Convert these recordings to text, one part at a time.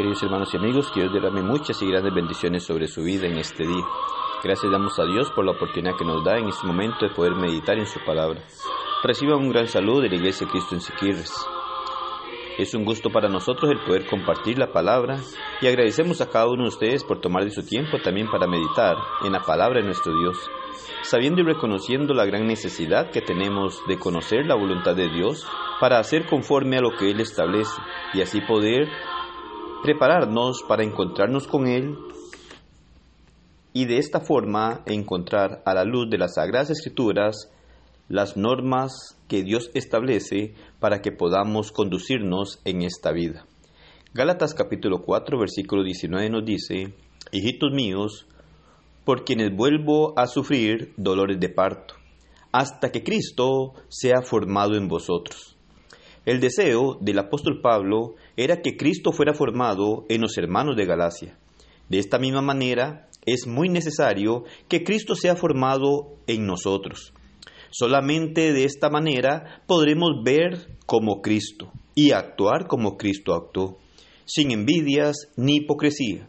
Queridos hermanos y amigos, que Dios derrame muchas y grandes bendiciones sobre su vida en este día. Gracias damos a Dios por la oportunidad que nos da en este momento de poder meditar en su palabra. Reciba un gran saludo de la Iglesia de Cristo en Siquirres. Es un gusto para nosotros el poder compartir la palabra y agradecemos a cada uno de ustedes por tomar de su tiempo también para meditar en la palabra de nuestro Dios, sabiendo y reconociendo la gran necesidad que tenemos de conocer la voluntad de Dios para hacer conforme a lo que Él establece y así poder prepararnos para encontrarnos con Él y de esta forma encontrar a la luz de las Sagradas Escrituras las normas que Dios establece para que podamos conducirnos en esta vida. Gálatas capítulo 4 versículo 19 nos dice, Hijitos míos, por quienes vuelvo a sufrir dolores de parto, hasta que Cristo sea formado en vosotros. El deseo del apóstol Pablo era que Cristo fuera formado en los hermanos de Galacia. De esta misma manera, es muy necesario que Cristo sea formado en nosotros. Solamente de esta manera podremos ver como Cristo y actuar como Cristo actuó, sin envidias ni hipocresía.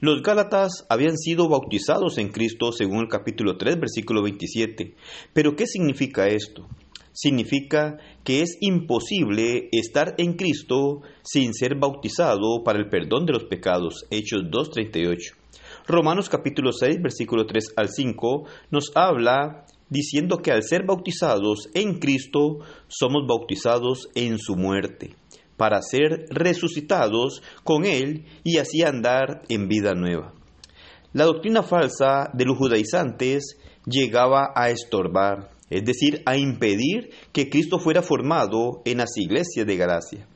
Los Gálatas habían sido bautizados en Cristo según el capítulo 3, versículo 27. Pero ¿qué significa esto? Significa que es imposible estar en Cristo sin ser bautizado para el perdón de los pecados. Hechos 2.38. Romanos capítulo 6, versículo 3 al 5 nos habla diciendo que al ser bautizados en Cristo somos bautizados en su muerte, para ser resucitados con Él y así andar en vida nueva. La doctrina falsa de los judaizantes llegaba a estorbar, es decir, a impedir que Cristo fuera formado en las iglesias de Galacia.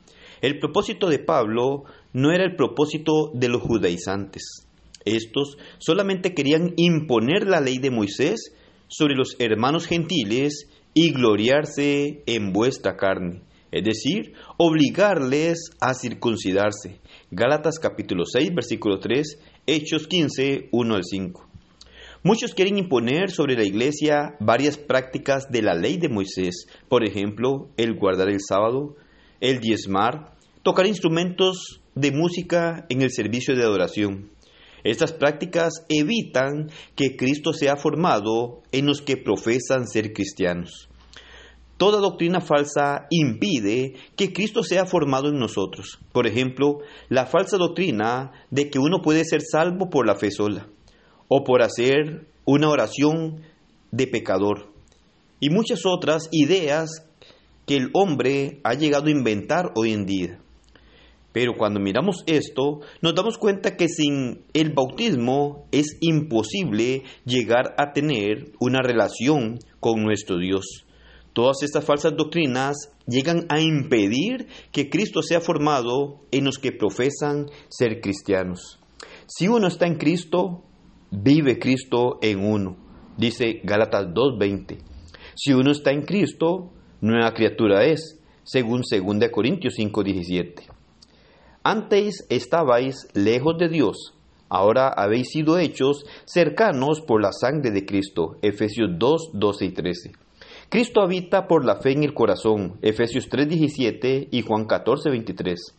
El propósito de Pablo no era el propósito de los judaizantes. Estos solamente querían imponer la ley de Moisés sobre los hermanos gentiles y gloriarse en vuestra carne, es decir, obligarles a circuncidarse. Gálatas capítulo 6, versículo 3, Hechos 15, 1 al 5. Muchos quieren imponer sobre la iglesia varias prácticas de la ley de Moisés, por ejemplo, el guardar el sábado, el diezmar, tocar instrumentos de música en el servicio de adoración. Estas prácticas evitan que Cristo sea formado en los que profesan ser cristianos. Toda doctrina falsa impide que Cristo sea formado en nosotros. Por ejemplo, la falsa doctrina de que uno puede ser salvo por la fe sola o por hacer una oración de pecador y muchas otras ideas que el hombre ha llegado a inventar hoy en día. Pero cuando miramos esto, nos damos cuenta que sin el bautismo es imposible llegar a tener una relación con nuestro Dios. Todas estas falsas doctrinas llegan a impedir que Cristo sea formado en los que profesan ser cristianos. Si uno está en Cristo, vive Cristo en uno, dice Gálatas 2.20. Si uno está en Cristo, nueva criatura es, según 2 Corintios 5.17. Antes estabais lejos de Dios, ahora habéis sido hechos cercanos por la sangre de Cristo. Efesios 2, 12 y 13. Cristo habita por la fe en el corazón. Efesios 3, 17 y Juan 14, 23.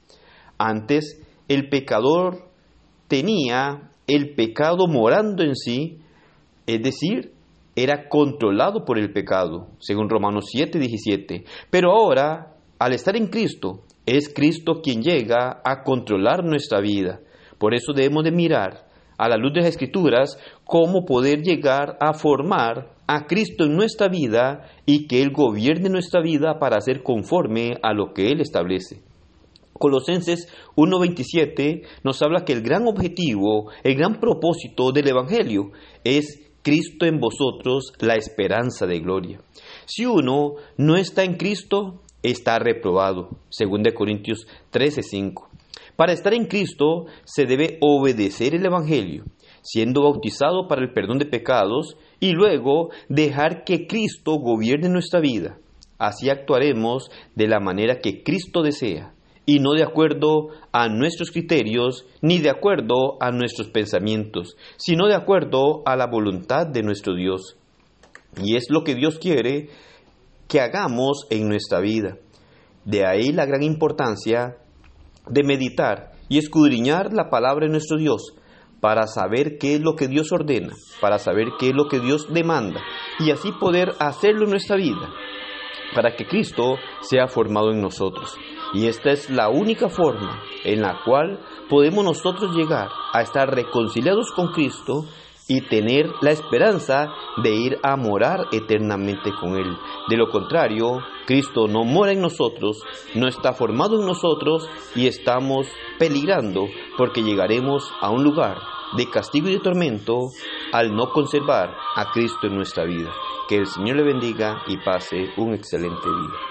Antes, el pecador tenía el pecado morando en sí, es decir, era controlado por el pecado, según Romanos 7, 17. Pero ahora, al estar en Cristo, es Cristo quien llega a controlar nuestra vida. Por eso debemos de mirar a la luz de las Escrituras cómo poder llegar a formar a Cristo en nuestra vida y que Él gobierne nuestra vida para ser conforme a lo que Él establece. Colosenses 1.27 nos habla que el gran objetivo, el gran propósito del Evangelio es Cristo en vosotros, la esperanza de gloria. Si uno no está en Cristo, está reprobado. 2 Corintios 13:5. Para estar en Cristo se debe obedecer el Evangelio, siendo bautizado para el perdón de pecados y luego dejar que Cristo gobierne nuestra vida. Así actuaremos de la manera que Cristo desea y no de acuerdo a nuestros criterios ni de acuerdo a nuestros pensamientos, sino de acuerdo a la voluntad de nuestro Dios. Y es lo que Dios quiere que hagamos en nuestra vida. De ahí la gran importancia de meditar y escudriñar la palabra de nuestro Dios para saber qué es lo que Dios ordena, para saber qué es lo que Dios demanda y así poder hacerlo en nuestra vida, para que Cristo sea formado en nosotros. Y esta es la única forma en la cual podemos nosotros llegar a estar reconciliados con Cristo y tener la esperanza de ir a morar eternamente con Él. De lo contrario, Cristo no mora en nosotros, no está formado en nosotros y estamos peligrando porque llegaremos a un lugar de castigo y de tormento al no conservar a Cristo en nuestra vida. Que el Señor le bendiga y pase un excelente día.